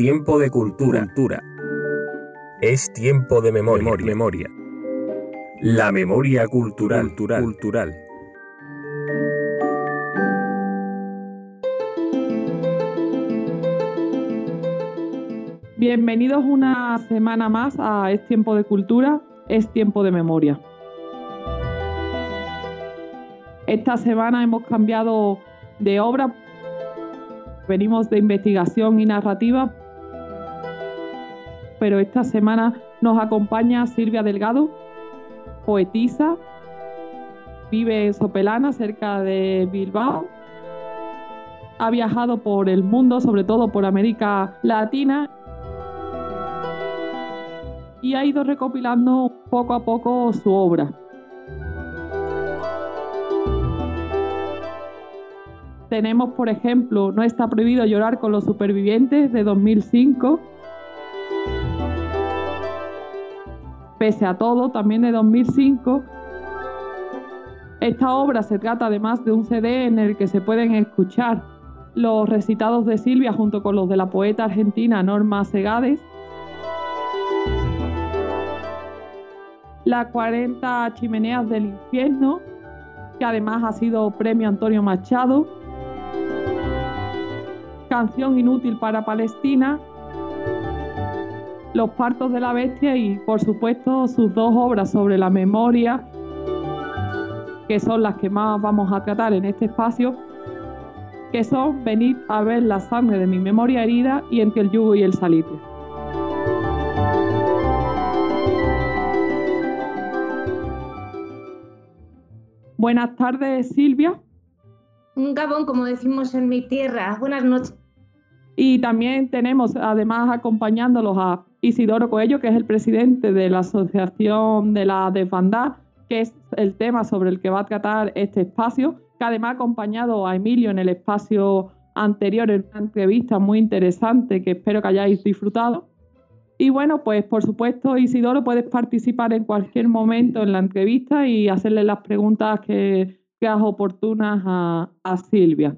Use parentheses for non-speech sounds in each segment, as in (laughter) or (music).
Tiempo de cultura. cultura. Es tiempo de memoria. memoria. memoria. La memoria cultural. cultural. cultural. Bienvenidos una semana más a Es Tiempo de Cultura, Es Tiempo de Memoria. Esta semana hemos cambiado de obra, venimos de investigación y narrativa, pero esta semana nos acompaña Silvia Delgado, poetisa, vive en Sopelana, cerca de Bilbao. Ha viajado por el mundo, sobre todo por América Latina, y ha ido recopilando poco a poco su obra. Tenemos, por ejemplo, No está prohibido llorar con los supervivientes de 2005. Pese a todo, también de 2005. Esta obra se trata además de un CD en el que se pueden escuchar los recitados de Silvia junto con los de la poeta argentina Norma Segades las 40 chimeneas del infierno, que además ha sido premio Antonio Machado, canción inútil para Palestina, Los partos de la bestia y por supuesto sus dos obras sobre la memoria, que son las que más vamos a tratar en este espacio, que son Venid a ver la sangre de mi memoria herida y entre el yugo y el salitre. Buenas tardes, Silvia. Un gabón, como decimos en mi tierra. Buenas noches. Y también tenemos, además, acompañándolos a Isidoro Coello, que es el presidente de la Asociación de la Desbandad, que es el tema sobre el que va a tratar este espacio, que además ha acompañado a Emilio en el espacio anterior en una entrevista muy interesante que espero que hayáis disfrutado. Y bueno, pues por supuesto, Isidoro, puedes participar en cualquier momento en la entrevista y hacerle las preguntas que creas oportunas a, Silvia.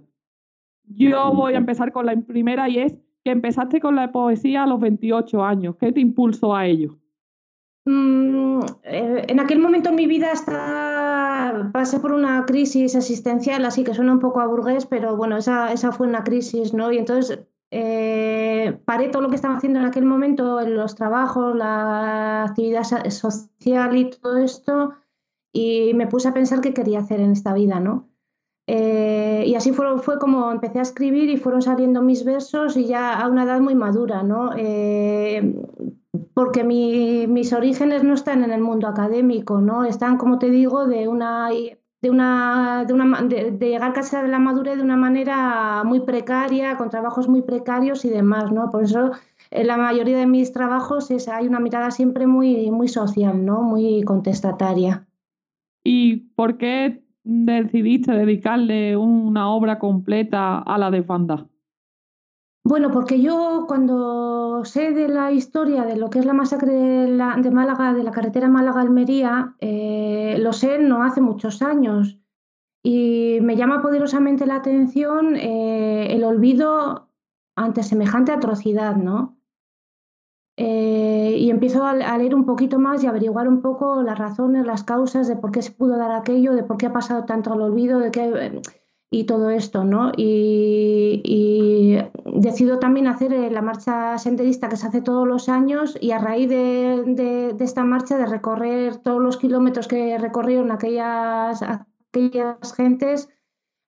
Yo voy a empezar con la primera y es que empezaste con la poesía a los 28 años. ¿Qué te impulsó a ello? Mm, eh, en aquel momento en mi vida pasé por una crisis existencial, así que suena un poco a burgués, pero bueno, esa, esa fue una crisis, ¿no? Y entonces eh, paré todo lo que estaba haciendo en aquel momento, en los trabajos, la actividad social y todo esto, y me puse a pensar qué quería hacer en esta vida, ¿no? Eh, y así fue, fue, como empecé a escribir y fueron saliendo mis versos y ya a una edad muy madura, ¿no? Eh, porque mis orígenes no están en el mundo académico, ¿no? Están, como te digo, de una de, una, de, una, de, llegar casi a la madurez de una manera muy precaria, con trabajos muy precarios y demás, ¿no? Por eso en la mayoría de mis trabajos es, hay una mirada siempre muy, muy social, ¿no? Muy contestataria. ¿Y por qué decidiste dedicarle una obra completa a la de Fanda? Bueno, porque yo cuando sé de la historia de lo que es la masacre de, Málaga, de la carretera Málaga-Almería, eh, lo sé no hace muchos años. Y me llama poderosamente la atención eh, el olvido ante semejante atrocidad, ¿no? Eh, y empiezo a, leer un poquito más y averiguar un poco las razones, las causas de por qué se pudo dar aquello, de por qué ha pasado tanto al olvido, de qué y todo esto, ¿no? Y, decido también hacer eh, la marcha senderista que se hace todos los años y a raíz de, esta marcha, de recorrer todos los kilómetros que recorrieron aquellas, aquellas gentes,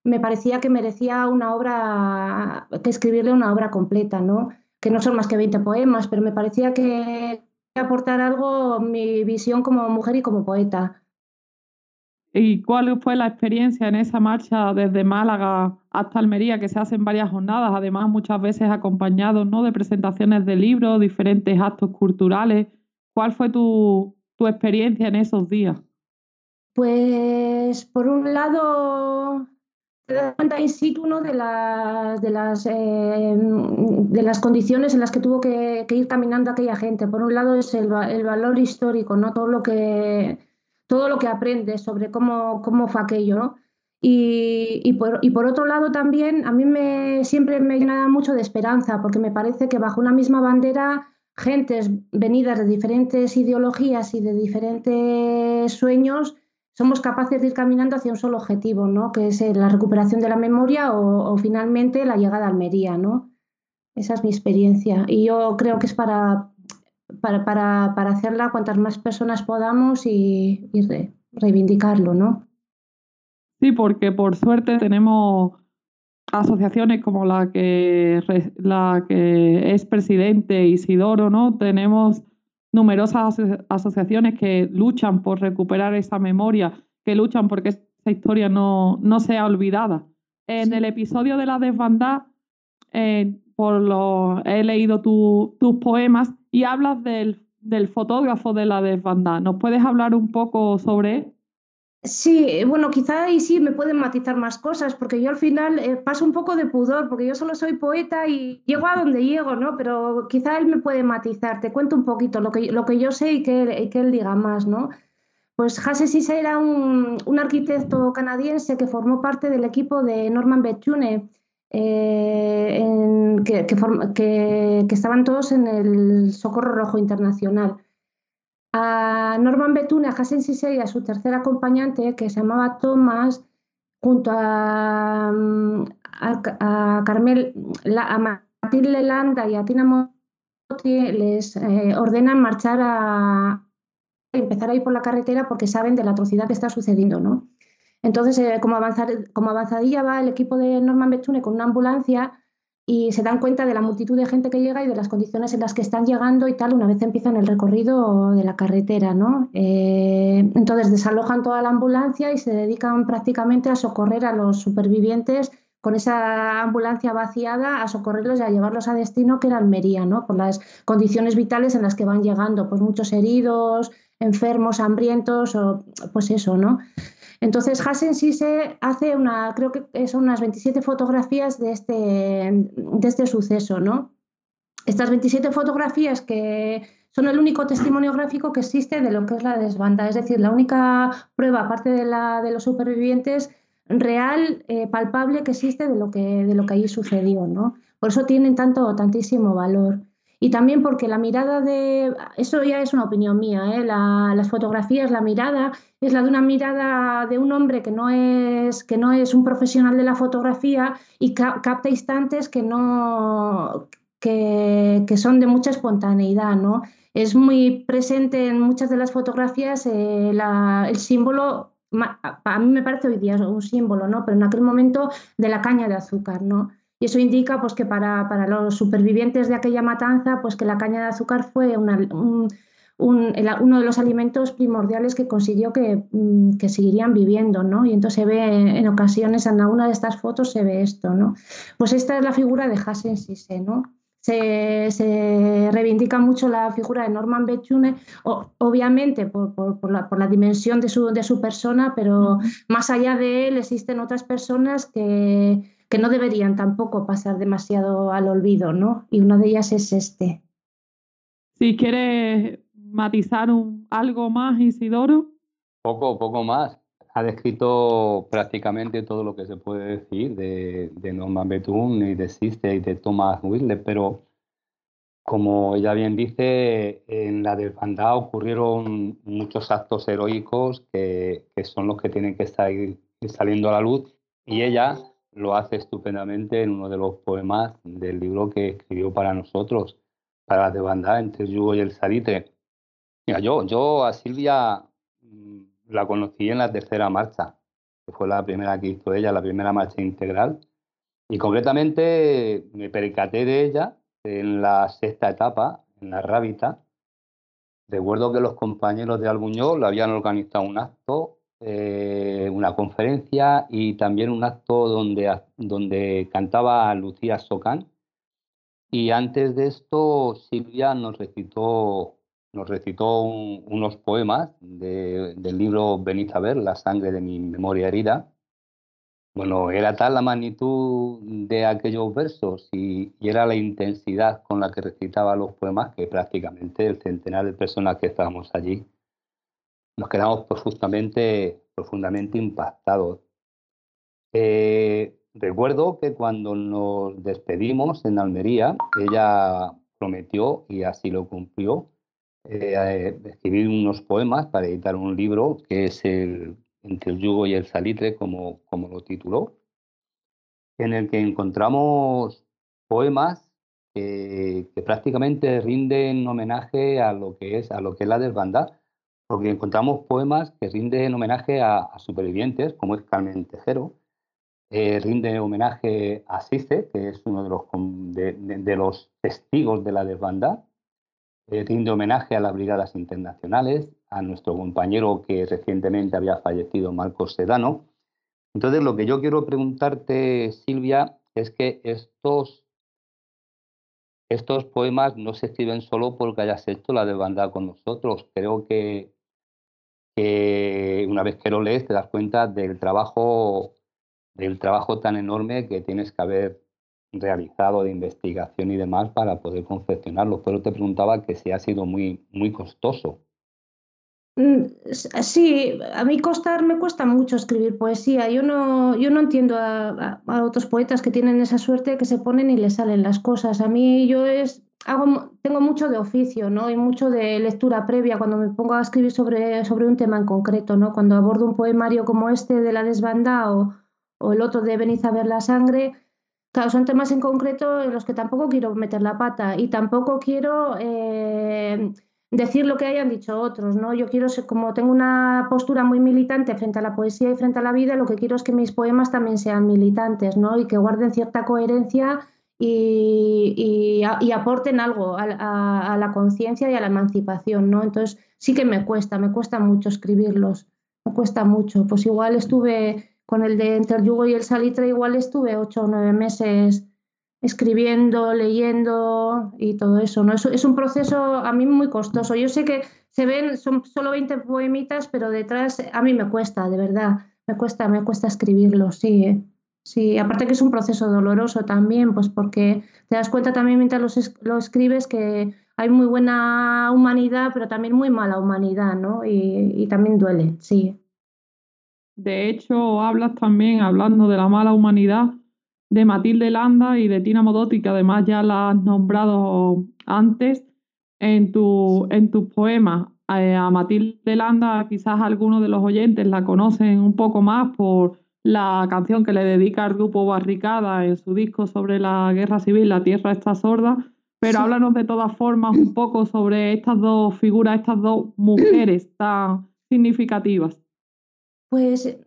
me parecía que merecía una obra, que escribirle una obra completa, ¿no? Que no son más que 20 poemas, pero me parecía que, aportar algo, mi visión como mujer y como poeta. ¿Y cuál fue la experiencia en esa marcha desde Málaga hasta Almería, que se hacen varias jornadas, además muchas veces acompañados ¿no? de presentaciones de libros, diferentes actos culturales? ¿Cuál fue tu, tu experiencia en esos días? Pues por un lado te das cuenta in situ de, las, de, las, eh, de las condiciones en las que tuvo que, ir caminando aquella gente. Por un lado es el, valor histórico, ¿no? todo, lo que, todo lo que aprendes sobre cómo, cómo fue aquello. Y, y, por, y, por, otro lado también a mí me, siempre me llena mucho de esperanza, porque me parece que bajo una misma bandera gentes venidas de diferentes ideologías y de diferentes sueños somos capaces de ir caminando hacia un solo objetivo, ¿no? que es eh, la recuperación de la memoria o, finalmente la llegada a Almería. ¿no? Esa es mi experiencia y yo creo que es para, para, para, para hacerla cuantas más personas podamos y, reivindicarlo. ¿no? Sí, porque por suerte tenemos asociaciones como la que, la que es presidente Isidoro, ¿no? Tenemos numerosas asociaciones que luchan por recuperar esa memoria, que luchan porque esa historia no, no sea olvidada. En el episodio de la desbandada, eh, por lo, he leído tus poemas y hablas del, del fotógrafo de la desbandada. ¿Nos puedes hablar un poco sobre él? Sí, bueno, quizá ahí sí me pueden matizar más cosas, porque yo al final eh, paso un poco de pudor, porque yo solo soy poeta y llego a donde llego, ¿no? Pero quizá él me puede matizar. Te cuento un poquito lo que, lo que yo sé y que, que él diga más, ¿no? Pues Hasse Sisse era un, un, arquitecto canadiense que formó parte del equipo de Norman Bethune, eh, que, que, que estaban todos en el Socorro Rojo Internacional a Norman Betune, a Hassan Sisei y a su tercer acompañante, que se llamaba Thomas, junto a, a, Carmel, a Matilde Landa y a Tina Motti, les eh, ordenan marchar a empezar a ir por la carretera porque saben de la atrocidad que está sucediendo, ¿no? Entonces, eh, como, avanzar, como avanzadilla va el equipo de Norman Betune con una ambulancia y se dan cuenta de la multitud de gente que llega y de las condiciones en las que están llegando y tal una vez empiezan el recorrido de la carretera, ¿no? Eh, entonces desalojan toda la ambulancia y se dedican prácticamente a socorrer a los supervivientes con esa ambulancia vaciada a socorrerlos y a llevarlos a destino que era Almería, ¿no? Por las condiciones vitales en las que van llegando, pues muchos heridos, enfermos, hambrientos o pues eso, ¿no? Entonces, Hassen sí se hace una, creo que son unas 27 fotografías de este, de este suceso, ¿no? Estas 27 fotografías que son el único testimonio gráfico que existe de lo que es la desbanda, es decir, la única prueba, aparte de la de los supervivientes, real, eh, palpable que existe de lo que, de lo que allí sucedió, ¿no? Por eso tienen tanto, tantísimo valor y también porque la mirada de, eso ya es una opinión mía, ¿eh? las fotografías, la mirada es la de una mirada de un hombre que no es, que no es un profesional de la fotografía y capta instantes que, no, que, que, son de mucha espontaneidad. ¿no? Es muy presente en muchas de las fotografías eh, el símbolo, a mí me parece hoy día un símbolo, ¿no? pero en aquel momento de la caña de azúcar. ¿no? Y eso indica pues, que para, para, los supervivientes de aquella matanza, pues que la caña de azúcar fue una, un, uno de los alimentos primordiales que consiguió que, mm, que, seguirían viviendo, ¿no? Y entonces se ve en ocasiones, en alguna de estas fotos se ve esto, ¿no? Pues esta es la figura de Hassen Sisse, ¿no? Se, se, reivindica mucho la figura de Norman Bethune, obviamente por, por, por, la, por, la, dimensión de su, de su persona, pero más allá de él existen otras personas que, que no deberían tampoco pasar demasiado al olvido, ¿no? Y una de ellas es este. Si quieres matizar algo más, Isidoro. Poco, poco más. Ha descrito prácticamente todo lo que se puede decir de, de Norman Bethune y de Siste y de Thomas Whitley, pero como ella bien dice, en la desbandada ocurrieron muchos actos heroicos que, que son los que tienen que estar saliendo a la luz y ella lo hace estupendamente en uno de los poemas del libro que escribió para nosotros, para la banda entre el yugo y el salitre. Mira, yo, yo a Silvia mm, la conocí en la tercera marcha, que fue la primera que hizo ella, la primera marcha integral, y concretamente me percaté de ella en la sexta etapa, en la Rábita, recuerdo que los compañeros de Albuñol habían organizado un acto, eh, una conferencia y también un acto donde, donde cantaba Lucía Socán. Y antes de esto, Silvia nos recitó, nos recitó unos poemas del libro Venid a ver, La sangre de mi memoria herida. Bueno, era tal la magnitud de aquellos versos y, era la intensidad con la que recitaba los poemas que prácticamente el centenar de personas que estábamos allí nos quedamos profundamente, profundamente impactados. Eh, recuerdo que cuando nos despedimos en Almería, ella prometió, y así lo cumplió, eh, escribir unos poemas para editar un libro que es el entre el yugo y el salitre, como, como lo tituló, en el que encontramos poemas que, prácticamente rinden homenaje a lo que es a lo que es la desbandad, porque encontramos poemas que rinden homenaje a, supervivientes, como es Carmen Tejero, eh, rinde homenaje a Sice, que es uno de los, testigos de la desbandad, eh, rinde homenaje a las brigadas internacionales, a nuestro compañero que recientemente había fallecido, Marcos Sedano. Entonces, lo que yo quiero preguntarte, Silvia, es que estos, estos poemas no se escriben solo porque hayas hecho la desbandada con nosotros. Creo que, que una vez que lo lees te das cuenta del trabajo, del trabajo tan enorme que tienes que haber realizado de investigación y demás para poder confeccionarlo. Pero te preguntaba que si ha sido muy, muy costoso. Mm, sí, a mí costar me cuesta mucho escribir poesía. Yo no, yo no entiendo a, otros poetas que tienen esa suerte que se ponen y les salen las cosas. A mí yo es, hago, tengo mucho de oficio, ¿no? Y mucho de lectura previa cuando me pongo a escribir sobre, sobre un tema en concreto, ¿no? Cuando abordo un poemario como este de La desbanda o, o el otro de Venid a ver la sangre, Claro, son temas en concreto en los que tampoco quiero meter la pata y tampoco quiero eh, decir lo que hayan dicho otros, ¿no? Yo quiero ser, como tengo una postura muy militante frente a la poesía y frente a la vida, lo que quiero es que mis poemas también sean militantes, ¿no? Y que guarden cierta coherencia y, aporten algo a, la conciencia y a la emancipación, ¿no? Entonces sí que me cuesta, me cuesta mucho escribirlos, me cuesta mucho. Pues igual estuve con el de Entre el yugo y el salitre, igual estuve ocho o nueve meses escribiendo, leyendo y todo eso. ¿no? Es, es un proceso a mí muy costoso. Yo sé que se ven, son solo 20 poemitas, pero detrás a mí me cuesta, de verdad, me cuesta, me cuesta escribirlo, sí. ¿eh? Sí, aparte que es un proceso doloroso también, pues porque te das cuenta también mientras lo, escribes que hay muy buena humanidad, pero también muy mala humanidad, ¿no? Y, y también duele, sí. De hecho, hablas también, hablando de la mala humanidad, de Matilde Landa y de Tina Modotti, que además ya la has nombrado antes en, tu, en tus poemas. Eh, a Matilde Landa quizás algunos de los oyentes la conocen un poco más por la canción que le dedica al grupo Barricada en su disco sobre la guerra civil, La Tierra está sorda, pero háblanos de todas formas un poco sobre estas dos figuras, estas dos mujeres (clears throat) tan significativas. Pues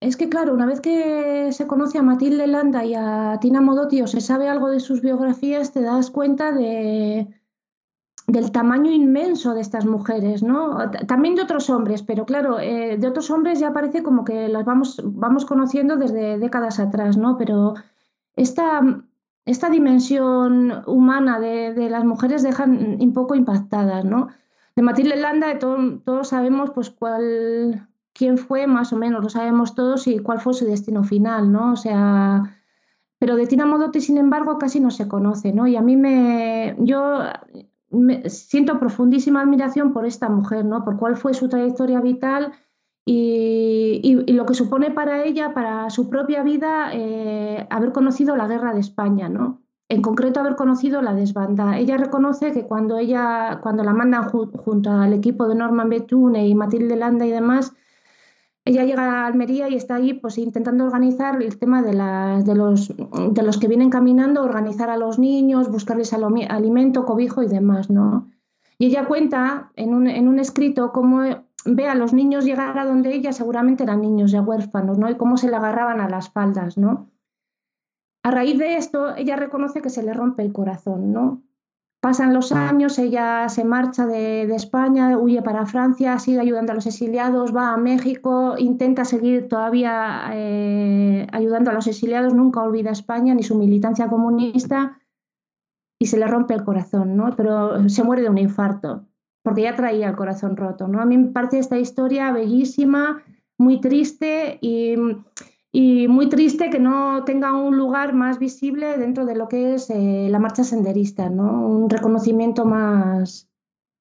es que, claro, una vez que se conoce a Matilde Landa y a Tina Modotti o se sabe algo de sus biografías, te das cuenta de, del tamaño inmenso de estas mujeres, ¿no? También de otros hombres, pero claro, eh, de otros hombres ya parece como que las vamos, vamos conociendo desde décadas atrás, ¿no? Pero esta, esta dimensión humana de, las mujeres dejan un poco impactadas, ¿no? De Matilde Landa de todos sabemos pues cuál quién fue, más o menos, lo sabemos todos, y cuál fue su destino final, ¿no? O sea, pero de Tina Modotti, sin embargo, casi no se conoce, ¿no? Y a mí me, yo siento profundísima admiración por esta mujer, ¿no? Por cuál fue su trayectoria vital y, y, lo que supone para ella, para su propia vida, eh, haber conocido la guerra de España, ¿no? En concreto, haber conocido la desbanda. Ella reconoce que cuando ella, cuando la mandan junto al equipo de Norman Betune y Matilde Landa y demás, ella llega a Almería y está allí pues, intentando organizar el tema de, de, los, de los que vienen caminando, organizar a los niños, buscarles alimento, cobijo y demás. ¿no? Y ella cuenta en un, en un escrito cómo ve a los niños llegar a donde ella, seguramente eran niños ya huérfanos, ¿no? y cómo se le agarraban a las faldas. ¿no? A raíz de esto, ella reconoce que se le rompe el corazón, ¿no? Pasan los años, ella se marcha de, España, huye para Francia, sigue ayudando a los exiliados, va a México, intenta seguir todavía eh, ayudando a los exiliados, nunca olvida España ni su militancia comunista y se le rompe el corazón, ¿no? Pero se muere de un infarto, porque ya traía el corazón roto, ¿no? A mí me parece esta historia bellísima, muy triste y y muy triste que no tenga un lugar más visible dentro de lo que es eh, la marcha senderista, ¿no? un reconocimiento más,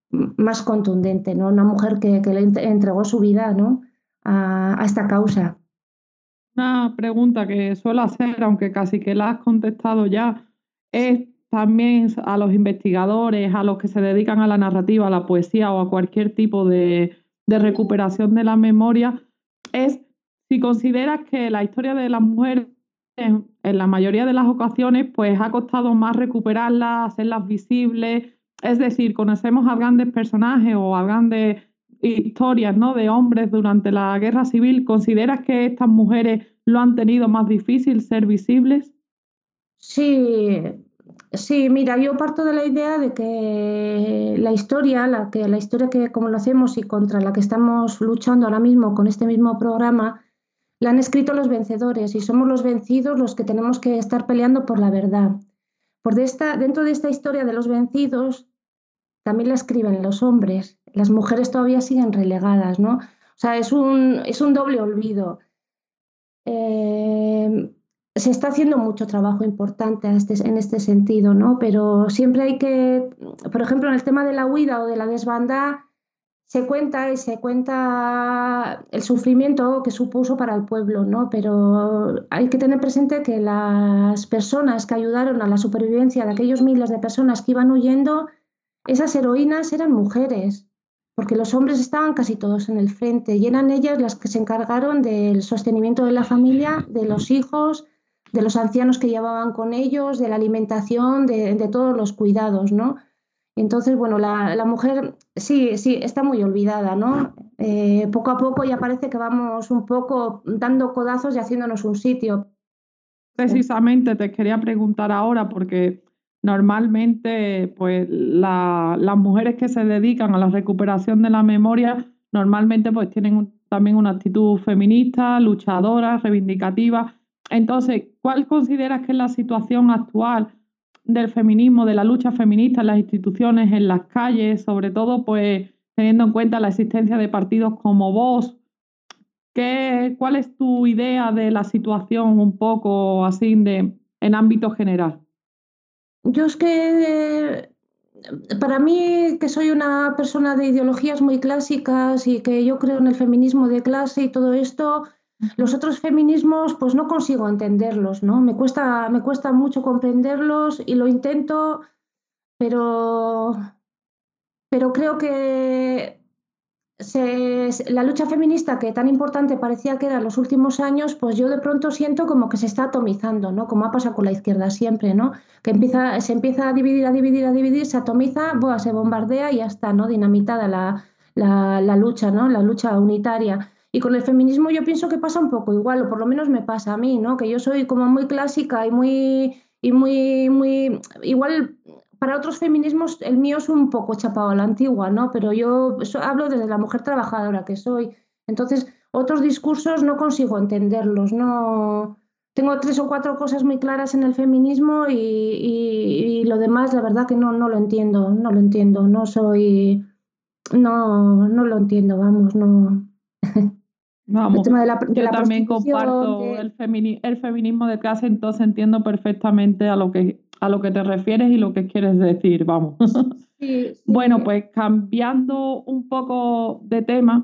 más contundente, ¿no? una mujer que, le entregó su vida ¿no? a, esta causa. Una pregunta que suelo hacer, aunque casi que la has contestado ya, es también a los investigadores, a los que se dedican a la narrativa, a la poesía o a cualquier tipo de, de recuperación de la memoria, es si consideras que la historia de las mujeres en, la mayoría de las ocasiones pues ha costado más recuperarlas, hacerlas visibles, es decir, conocemos a grandes personajes o a grandes historias ¿no? de hombres durante la guerra civil, ¿consideras que estas mujeres lo han tenido más difícil ser visibles? Sí, sí, mira, yo parto de la idea de que la historia, la que la historia que hacemos y contra la que estamos luchando ahora mismo con este mismo programa, la han escrito los vencedores y somos los vencidos los que tenemos que estar peleando por la verdad. Por dentro de esta historia de los vencidos, también la escriben los hombres. Las mujeres todavía siguen relegadas, ¿no? O sea, es un, es un doble olvido. Eh, se está haciendo mucho trabajo importante este, en este sentido, ¿no? Pero siempre hay que, por ejemplo, en el tema de la huida o de la desbandada, se cuenta y se cuenta el sufrimiento que supuso para el pueblo, ¿no? Pero hay que tener presente que las personas que ayudaron a la supervivencia de aquellos miles de personas que iban huyendo, esas heroínas eran mujeres, porque los hombres estaban casi todos en el frente y eran ellas las que se encargaron del sostenimiento de la familia, de los hijos, de los ancianos que llevaban con ellos, de la alimentación, de, de todos los cuidados, ¿no? Entonces, bueno, la, mujer sí, sí, está muy olvidada, ¿no? Eh, poco a poco ya parece que vamos un poco dando codazos y haciéndonos un sitio. Precisamente te quería preguntar ahora, porque normalmente, pues, las mujeres que se dedican a la recuperación de la memoria, normalmente, pues, tienen también una actitud feminista, luchadora, reivindicativa. Entonces, ¿cuál consideras que es la situación actual? Del feminismo, de la lucha feminista en las instituciones, en las calles, sobre todo pues teniendo en cuenta la existencia de partidos como vos. ¿Qué, ¿Cuál es tu idea de la situación un poco así de, en ámbito general? Yo es que para mí, que soy una persona de ideologías muy clásicas y que yo creo en el feminismo de clase y todo esto, los otros feminismos, pues no consigo entenderlos, ¿no? Me cuesta, me cuesta mucho comprenderlos y lo intento, pero, pero creo que la lucha feminista que tan importante parecía que era en los últimos años, pues yo de pronto siento como que se está atomizando, ¿no? Como ha pasado con la izquierda siempre, ¿no? Que empieza, se empieza a dividir, a dividir, a dividir, se atomiza, se bombardea y ya está, ¿no? Dinamitada la, la, la lucha, ¿no? La lucha unitaria. Y con el feminismo yo pienso que pasa un poco igual, o por lo menos me pasa a mí, ¿no? Que yo soy como muy clásica y muy, y muy, muy, igual para otros feminismos el mío es un poco chapado a la antigua, ¿no? Pero yo hablo desde la mujer trabajadora que soy. Entonces, otros discursos no consigo entenderlos, no... Tengo tres o cuatro cosas muy claras en el feminismo y, y, lo demás, la verdad que no, no lo entiendo, no lo entiendo, no soy... No, no lo entiendo, vamos, no... Vamos, yo también comparto el, el, feminismo de clase, entonces entiendo perfectamente a lo que a lo que te refieres y lo que quieres decir, vamos. (laughs) Bueno, pues cambiando un poco de tema,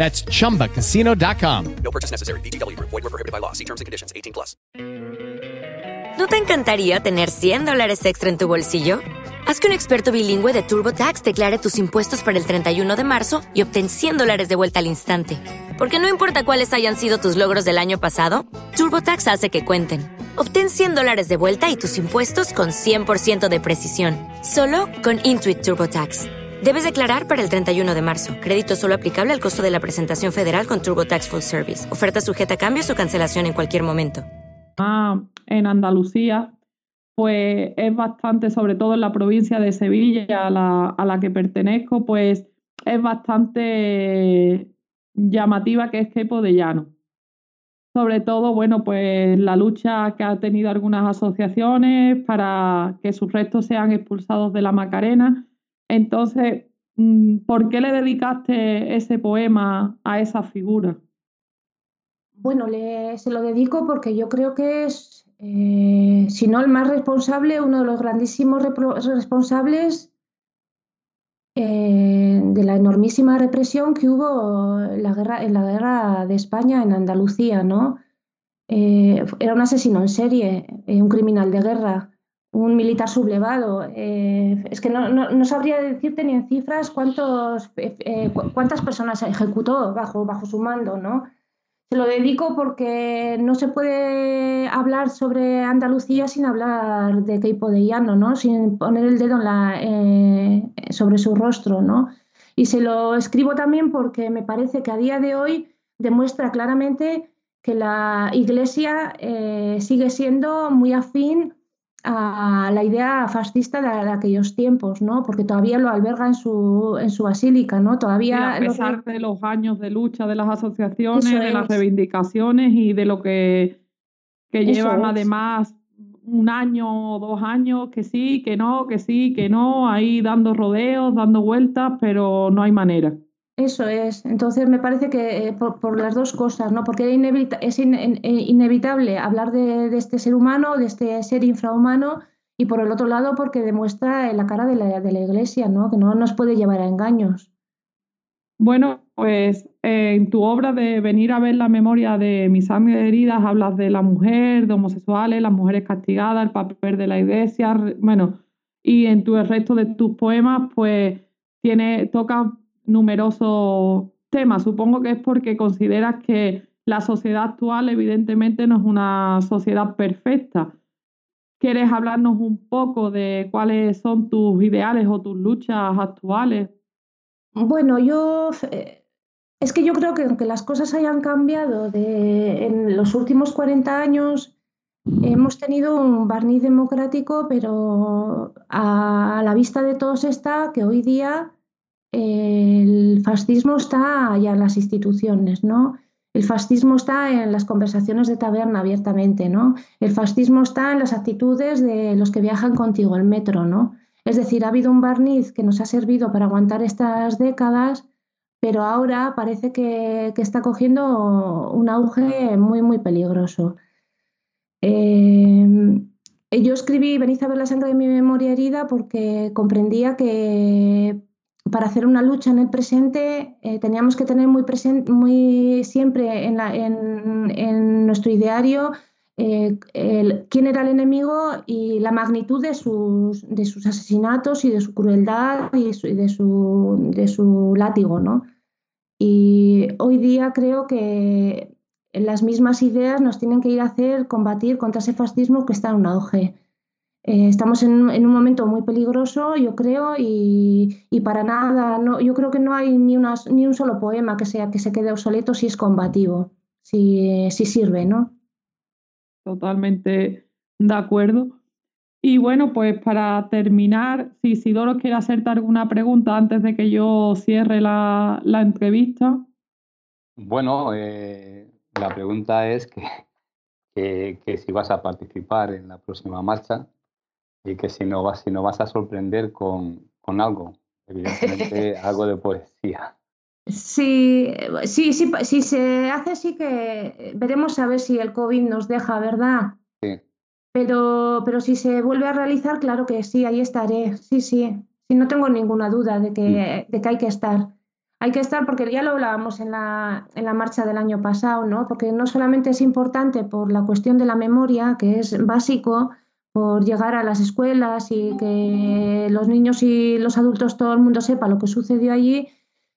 That's chumbacasino.com. No purchase necessary. BGW. Void were prohibited by law. See terms and conditions 18 plus. ¿No te encantaría tener 100 dólares extra en tu bolsillo? Haz que un experto bilingüe de TurboTax declare tus impuestos para el 31 de marzo y obtén 100 dólares de vuelta al instante. Porque no importa cuáles hayan sido tus logros del año pasado, TurboTax hace que cuenten. Obtén 100 dólares de vuelta y tus impuestos con 100% de precisión, solo con Intuit TurboTax. Debes declarar para el 31 de marzo. Crédito solo aplicable al costo de la presentación federal con TurboTax Full Service. Oferta sujeta a cambios o cancelación en cualquier momento. Ah, en Andalucía pues es bastante, sobre todo en la provincia de Sevilla, a la, a la que pertenezco, pues es bastante llamativa que es Quepo de Llano. Sobre todo, bueno, pues la lucha que ha tenido algunas asociaciones para que sus restos sean expulsados de la Macarena. Entonces, mm, ¿por qué le dedicaste ese poema a esa figura? Bueno, le, se lo dedico porque yo creo que es eh, si no el más responsable, uno de los grandísimos responsables eh, de la enormísima represión que hubo en la guerra, en la guerra de España en Andalucía, ¿no? Eh, era un asesino en serie, un criminal de guerra, un militar sublevado. es que no, no, sabría decirte ni en cifras cuántos, cuántas personas ejecutó bajo, bajo su mando, ¿no? Se lo dedico porque no se puede hablar sobre Andalucía sin hablar de Queipo de Llano, ¿no? Sin poner el dedo eh, sobre su rostro, ¿no? Y se lo escribo también porque me parece que a día de hoy demuestra claramente que la Iglesia eh, sigue siendo muy afín a la idea fascista de, aquellos tiempos, ¿no? Porque todavía lo alberga en su, en su basílica, ¿no? Todavía... a pesar de los años de lucha de las asociaciones, de las reivindicaciones y de lo que, que llevan además un año o dos años, que sí, que no, que sí, que no, ahí dando rodeos, dando vueltas, pero no hay manera. Eso es. Entonces me parece que eh, por, las dos cosas, ¿no? Porque es eh, inevitable hablar de, este ser humano, de este ser infrahumano, y por el otro lado porque demuestra la cara de la, de la Iglesia, ¿no? Que no nos puede llevar a engaños. Bueno, pues eh, en tu obra de Venir a ver la memoria de mis sangre heridas hablas de la mujer, de homosexuales, las mujeres castigadas, el papel de la Iglesia, bueno, y en tu, el resto de tus poemas, pues tiene, toca numerosos temas. Supongo que es porque consideras que la sociedad actual evidentemente no es una sociedad perfecta. ¿Quieres hablarnos un poco de cuáles son tus ideales o tus luchas actuales? Bueno, yo eh, es que yo creo que aunque las cosas hayan cambiado de, en los últimos 40 años, hemos tenido un barniz democrático, pero a la vista de todos está que hoy día el fascismo está ya en las instituciones, ¿no? El fascismo está en las conversaciones de taberna abiertamente, ¿no? El fascismo está en las actitudes de los que viajan contigo el metro, ¿no? Es decir, ha habido un barniz que nos ha servido para aguantar estas décadas, pero ahora parece que, está cogiendo un auge muy, muy peligroso. Eh, yo escribí Venid a ver la sangre de mi memoria herida porque comprendía que para hacer una lucha en el presente eh, teníamos que tener muy, presente, muy siempre en, nuestro ideario eh, quién era el enemigo y la magnitud de sus, de sus asesinatos y de su crueldad y, de, su, de su látigo. ¿no? Y hoy día creo que las mismas ideas nos tienen que ir a hacer combatir contra ese fascismo que está en un auge. Eh, estamos en, un momento muy peligroso, yo creo, y, para nada, no, yo creo que no hay ni, ni un solo poema que, sea, que se quede obsoleto si es combativo, si, si sirve, ¿no? Totalmente de acuerdo. Y bueno, pues para terminar, si Isidoro quiere hacerte alguna pregunta antes de que yo cierre la, entrevista. Bueno, eh, la pregunta es que, que, si vas a participar en la próxima marcha y que si no vas, si no vas a sorprender con, con algo, evidentemente (laughs) algo de poesía. Sí, sí, sí, si se hace sí que veremos a ver si el COVID nos deja, ¿verdad? Sí. Pero, pero si se vuelve a realizar, claro que sí, ahí estaré. Sí, sí. Sí, no tengo ninguna duda de que, mm. de que hay que estar. Hay que estar porque ya lo hablábamos en la, en la marcha del año pasado, ¿no? Porque no solamente es importante por la cuestión de la memoria, que es básico, por llegar a las escuelas y que los niños y los adultos, todo el mundo sepa lo que sucedió allí,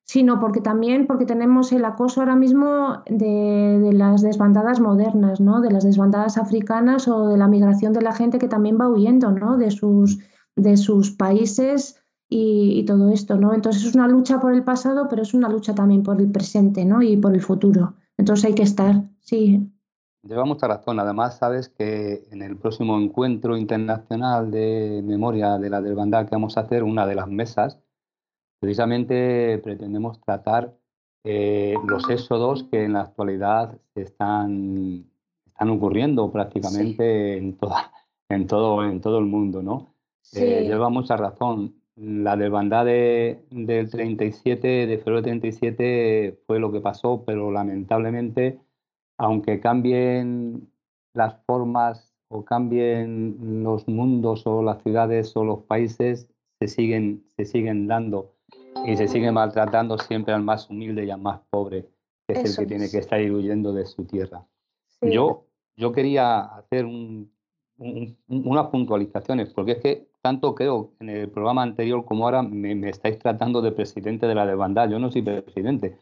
sino porque también porque tenemos el acoso ahora mismo de, las desbandadas modernas, ¿no? de las desbandadas africanas o de la migración de la gente que también va huyendo ¿no? de, sus, de sus países y, todo esto. ¿no? Entonces es una lucha por el pasado, pero es una lucha también por el presente ¿no? y por el futuro. Entonces hay que estar, sí. Lleva mucha razón. Además, sabes que en el próximo encuentro internacional de memoria de la desbandada que vamos a hacer, una de las mesas, precisamente pretendemos tratar eh, los éxodos que en la actualidad están, están ocurriendo prácticamente en, toda, en, todo, en todo el mundo. ¿no? Eh, lleva mucha razón. La desbandada del 37, de febrero del 37, fue lo que pasó, pero lamentablemente aunque cambien las formas o cambien los mundos o las ciudades o los países, se siguen, se siguen dando y se siguen maltratando siempre al más humilde y al más pobre, que es el que tiene que estar huyendo de su tierra. Yo, yo quería hacer unas puntualizaciones, porque es que tanto creo en el programa anterior como ahora me, me estáis tratando de presidente de la desbandada. Yo no soy presidente,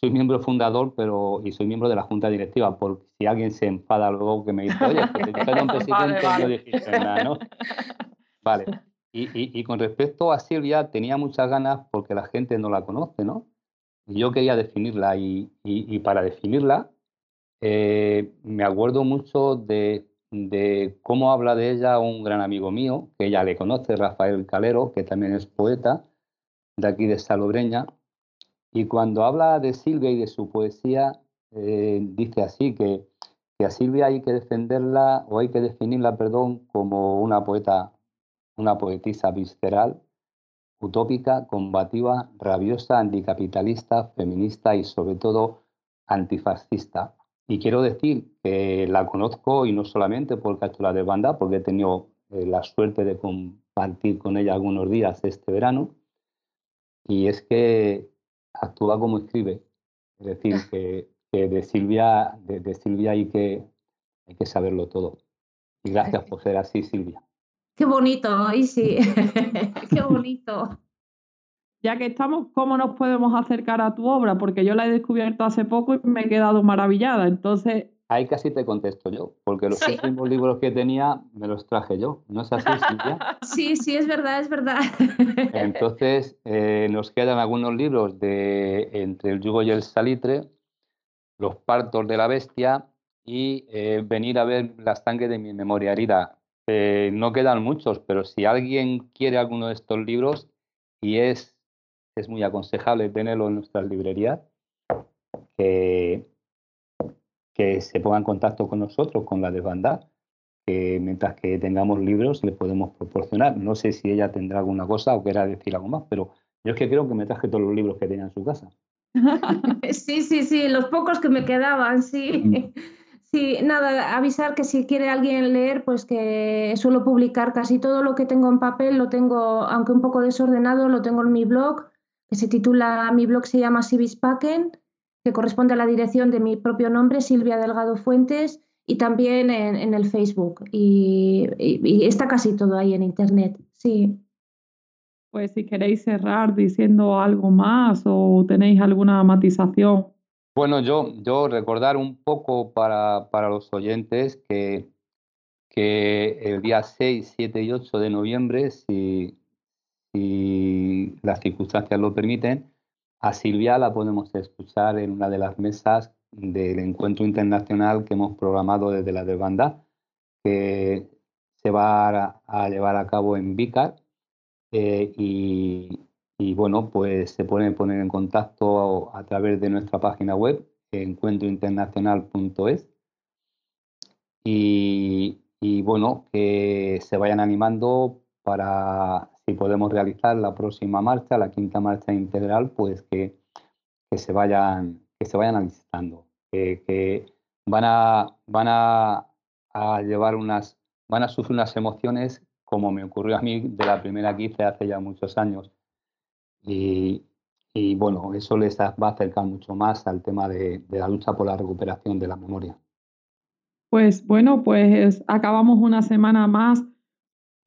soy miembro fundador pero y soy miembro de la junta directiva, porque si alguien se enfada luego que me dice, oye, que te (laughs) dijeron presidente, no dijiste nada, ¿no? Vale. Y, y, con respecto a Silvia, tenía muchas ganas porque la gente no la conoce, ¿no? Y yo quería definirla y, y para definirla eh, me acuerdo mucho de, de, cómo habla de ella un gran amigo mío, que ella le conoce, Rafael Calero, que también es poeta de aquí de Salobreña, y cuando habla de Silvia y de su poesía, eh, dice así que, que, a Silvia hay que defenderla o hay que definirla, perdón, como una poeta, una poetisa visceral, utópica, combativa, rabiosa, anticapitalista, feminista y sobre todo antifascista. Y quiero decir que la conozco y no solamente porque ha hecho la banda, porque he tenido eh, la suerte de compartir con ella algunos días este verano. Y es que actúa como escribe. Es decir, (laughs) que, de Silvia, de, Silvia hay que, hay que saberlo todo. Y gracias por ser así, Silvia. Qué bonito, y sí, (laughs) qué (laughs) bonito. Ya que estamos, ¿cómo nos podemos acercar a tu obra? Porque yo la he descubierto hace poco y me he quedado maravillada. Entonces, Ahí casi te contesto yo, porque los últimos libros que tenía me los traje yo. ¿No es así, Silvia? (laughs) Sí, sí, es verdad, es verdad. Entonces, eh, nos quedan algunos libros de Entre el yugo y el salitre, Los partos de la bestia y eh, Venir a ver las tanques de mi memoria herida. Eh, no quedan muchos, pero si alguien quiere alguno de estos libros, y es, es muy aconsejable tenerlo en nuestras librerías, que que se ponga en contacto con nosotros, con la desbandada, que mientras que tengamos libros le podemos proporcionar. No sé si ella tendrá alguna cosa o quiera decir algo más, pero yo es que creo que me traje todos los libros que tenía en su casa. (laughs) Sí, sí, sí, los pocos que me quedaban, sí. Mm. (laughs) Sí, nada, avisar que si quiere alguien leer, pues que suelo publicar casi todo lo que tengo en papel, lo tengo, aunque un poco desordenado, lo tengo en mi blog, que se titula, mi blog se llama Civispacken que corresponde a la dirección de mi propio nombre, Silvia Delgado Fuentes, y también en, el Facebook. Y, está casi todo ahí en Internet, sí. Pues si queréis cerrar diciendo algo más o tenéis alguna matización. Bueno, yo, yo recordar un poco para, para los oyentes que, que el día 6, 7 y 8 de noviembre, si, si las circunstancias lo permiten, a Silvia la podemos escuchar en una de las mesas del encuentro internacional que hemos programado desde la banda que se va a, llevar a cabo en Vicar. Eh, y, bueno, pues se pueden poner en contacto a, través de nuestra página web, encuentrointernacional.es. Y, y bueno, que se vayan animando para si podemos realizar la próxima marcha, la quinta marcha integral, pues que, que se vayan que se vayan que, van a van a, llevar unas van a sufrir unas emociones como me ocurrió a mí de la primera que hice hace ya muchos años. Y, y bueno, eso les va a acercar mucho más al tema de la lucha por la recuperación de la memoria. Pues bueno, pues acabamos una semana más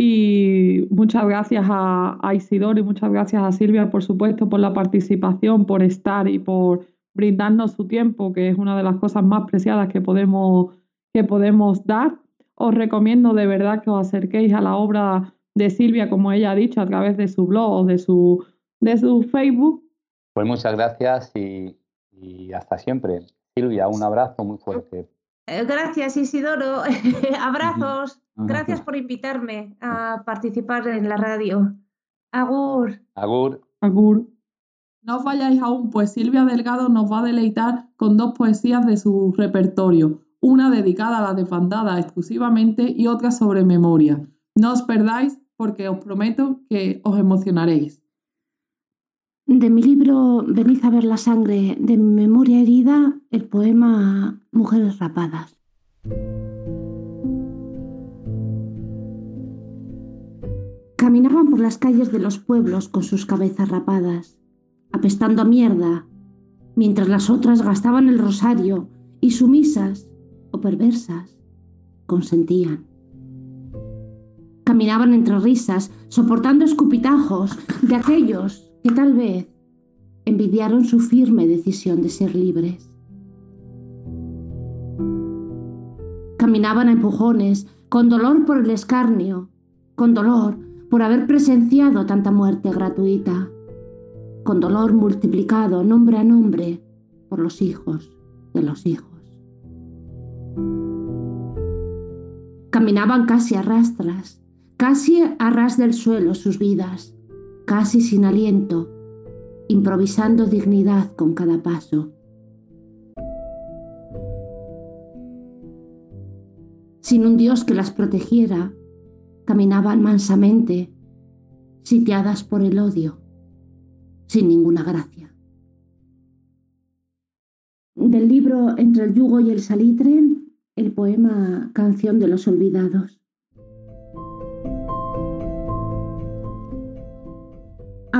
y muchas gracias a, a, Isidoro y muchas gracias a Silvia, por supuesto, por la participación, por estar y por brindarnos su tiempo, que es una de las cosas más preciadas que podemos, que podemos dar. Os recomiendo de verdad que os acerquéis a la obra de Silvia, como ella ha dicho, a través de su blog o de su, de su Facebook. Pues muchas gracias y, y hasta siempre. Silvia, un abrazo muy fuerte. Eh, gracias, Isidoro. (laughs) Abrazos. Gracias por invitarme a participar en la radio. Agur. Agur. Agur. No os vayáis aún, pues Silvia Delgado nos va a deleitar con dos poesías de su repertorio, una dedicada a la desbandada exclusivamente y otra sobre memoria. No os perdáis porque os prometo que os emocionaréis. De mi libro Venid a ver la sangre de mi memoria herida, el poema Mujeres rapadas. Caminaban por las calles de los pueblos con sus cabezas rapadas, apestando a mierda, mientras las otras gastaban el rosario y sumisas o perversas consentían. Caminaban entre risas, soportando escupitajos de aquellos que tal vez envidiaron su firme decisión de ser libres. Caminaban a empujones, con dolor por el escarnio, con dolor por haber presenciado tanta muerte gratuita, con dolor multiplicado nombre a nombre por los hijos de los hijos. Caminaban casi a rastras, casi a ras del suelo sus vidas, casi sin aliento, improvisando dignidad con cada paso. Sin un Dios que las protegiera, caminaban mansamente, sitiadas por el odio, sin ninguna gracia. Del libro Entre el yugo y el salitre, el poema Canción de los Olvidados.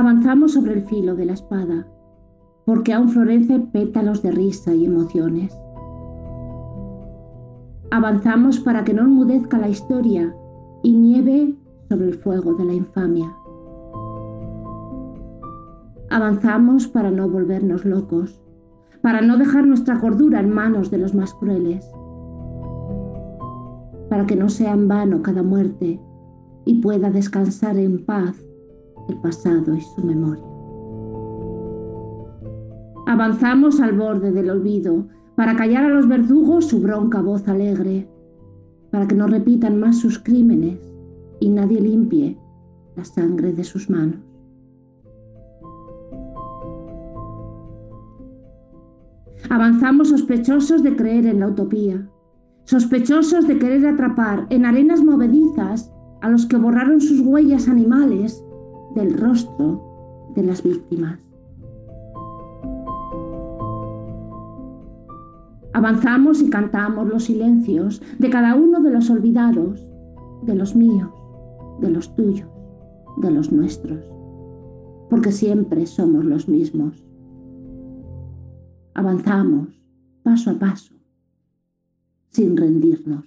Avanzamos sobre el filo de la espada, porque aún florecen pétalos de risa y emociones. Avanzamos para que no enmudezca la historia y nieve sobre el fuego de la infamia. Avanzamos para no volvernos locos, para no dejar nuestra cordura en manos de los más crueles, para que no sea en vano cada muerte y pueda descansar en paz el pasado y su memoria. Avanzamos al borde del olvido para callar a los verdugos su bronca voz alegre, para que no repitan más sus crímenes y nadie limpie la sangre de sus manos. Avanzamos sospechosos de creer en la utopía, sospechosos de querer atrapar en arenas movedizas a los que borraron sus huellas animales del rostro de las víctimas. Avanzamos y cantamos los silencios de cada uno de los olvidados, de los míos, de los tuyos, de los nuestros, porque siempre somos los mismos. Avanzamos paso a paso, sin rendirnos.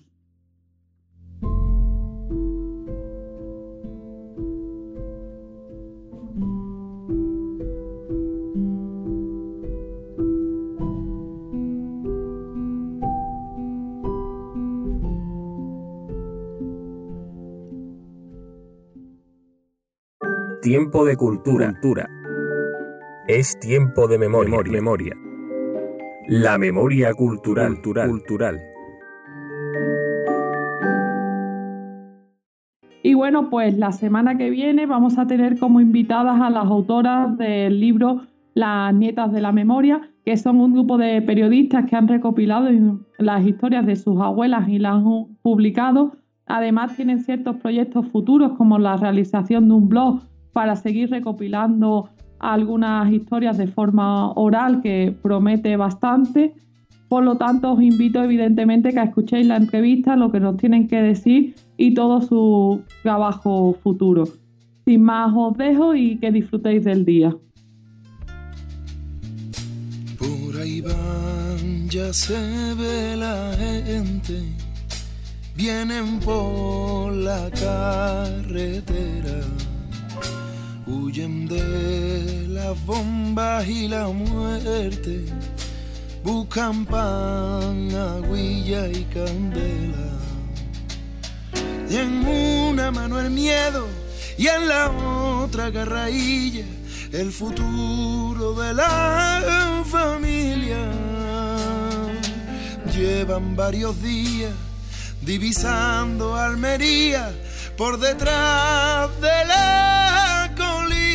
Tiempo de cultura. Es tiempo de memoria. memoria. La memoria cultural. cultural. Y bueno, pues la semana que viene vamos a tener como invitadas a las autoras del libro Las Nietas de la Memoria, que son un grupo de periodistas que han recopilado las historias de sus abuelas y las han publicado. Además tienen ciertos proyectos futuros como la realización de un blog para seguir recopilando algunas historias de forma oral que promete bastante. Por lo tanto, os invito evidentemente que escuchéis la entrevista, lo que nos tienen que decir y todo su trabajo futuro. Sin más, os dejo y que disfrutéis del día. Por ahí van, ya se ve la gente vienen por la carretera, huyen de las bombas y la muerte, buscan pan, aguilla y candela. Y en una mano el miedo y en la otra garrailla el futuro de la familia. Llevan varios días divisando Almería por detrás de la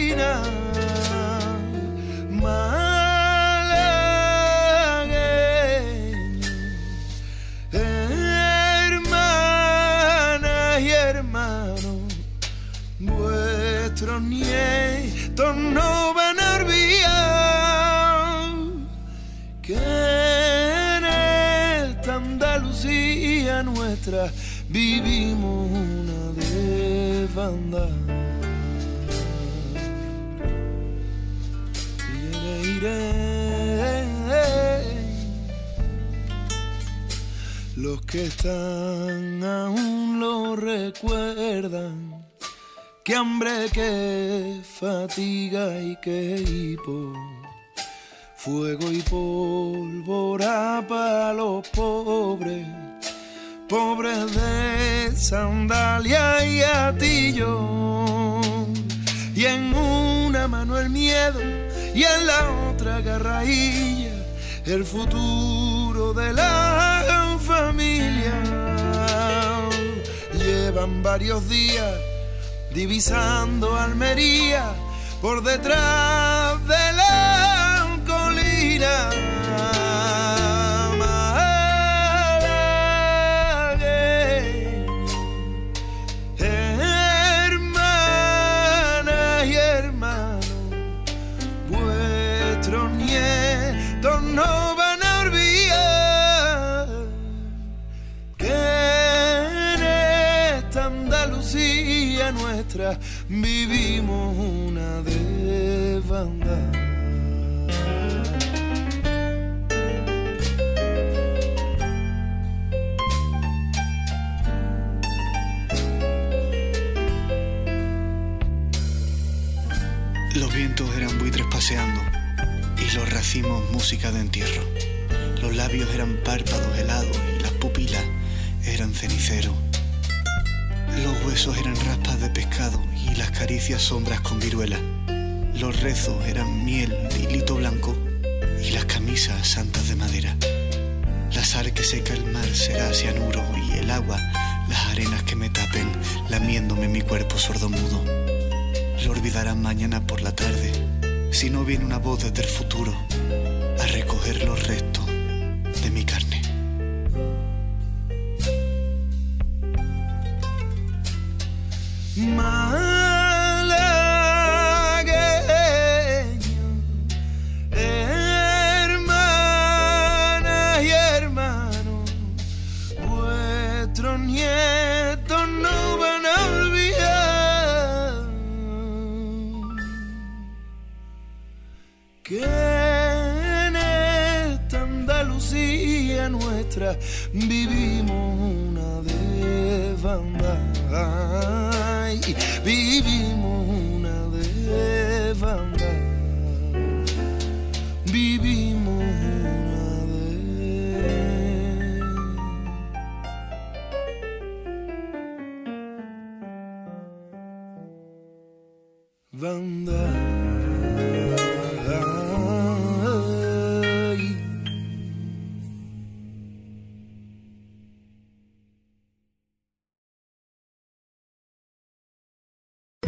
colina. Malagueño, hermanas y hermanos, vuestros nietos no van a olvidar que en esta Andalucía nuestra vivimos una desbandada. Los que están aún lo recuerdan. Que hambre, que fatiga y que hipo. Fuego y pólvora para los pobres. Pobres de sandalia y atillo. Y en una mano el miedo y en la otra garrailla el futuro de la familia. Llevan varios días divisando Almería por detrás de la colina. Vivimos una. Los vientos eran buitres paseando y los racimos música de entierro. Los labios eran párpados helados y las pupilas eran cenicero. Los huesos eran raspas de pescado y las caricias sombras con viruela. Los rezos eran miel de hilito blanco y las camisas santas de madera. La sal que seca el mar será cianuro y el agua las arenas que me tapen lamiéndome mi cuerpo sordomudo. Lo olvidarán mañana por la tarde si no viene una voz desde el futuro a recoger los restos de mi carne. Que en esta Andalucía nuestra vivimos una desbandada. Vivimos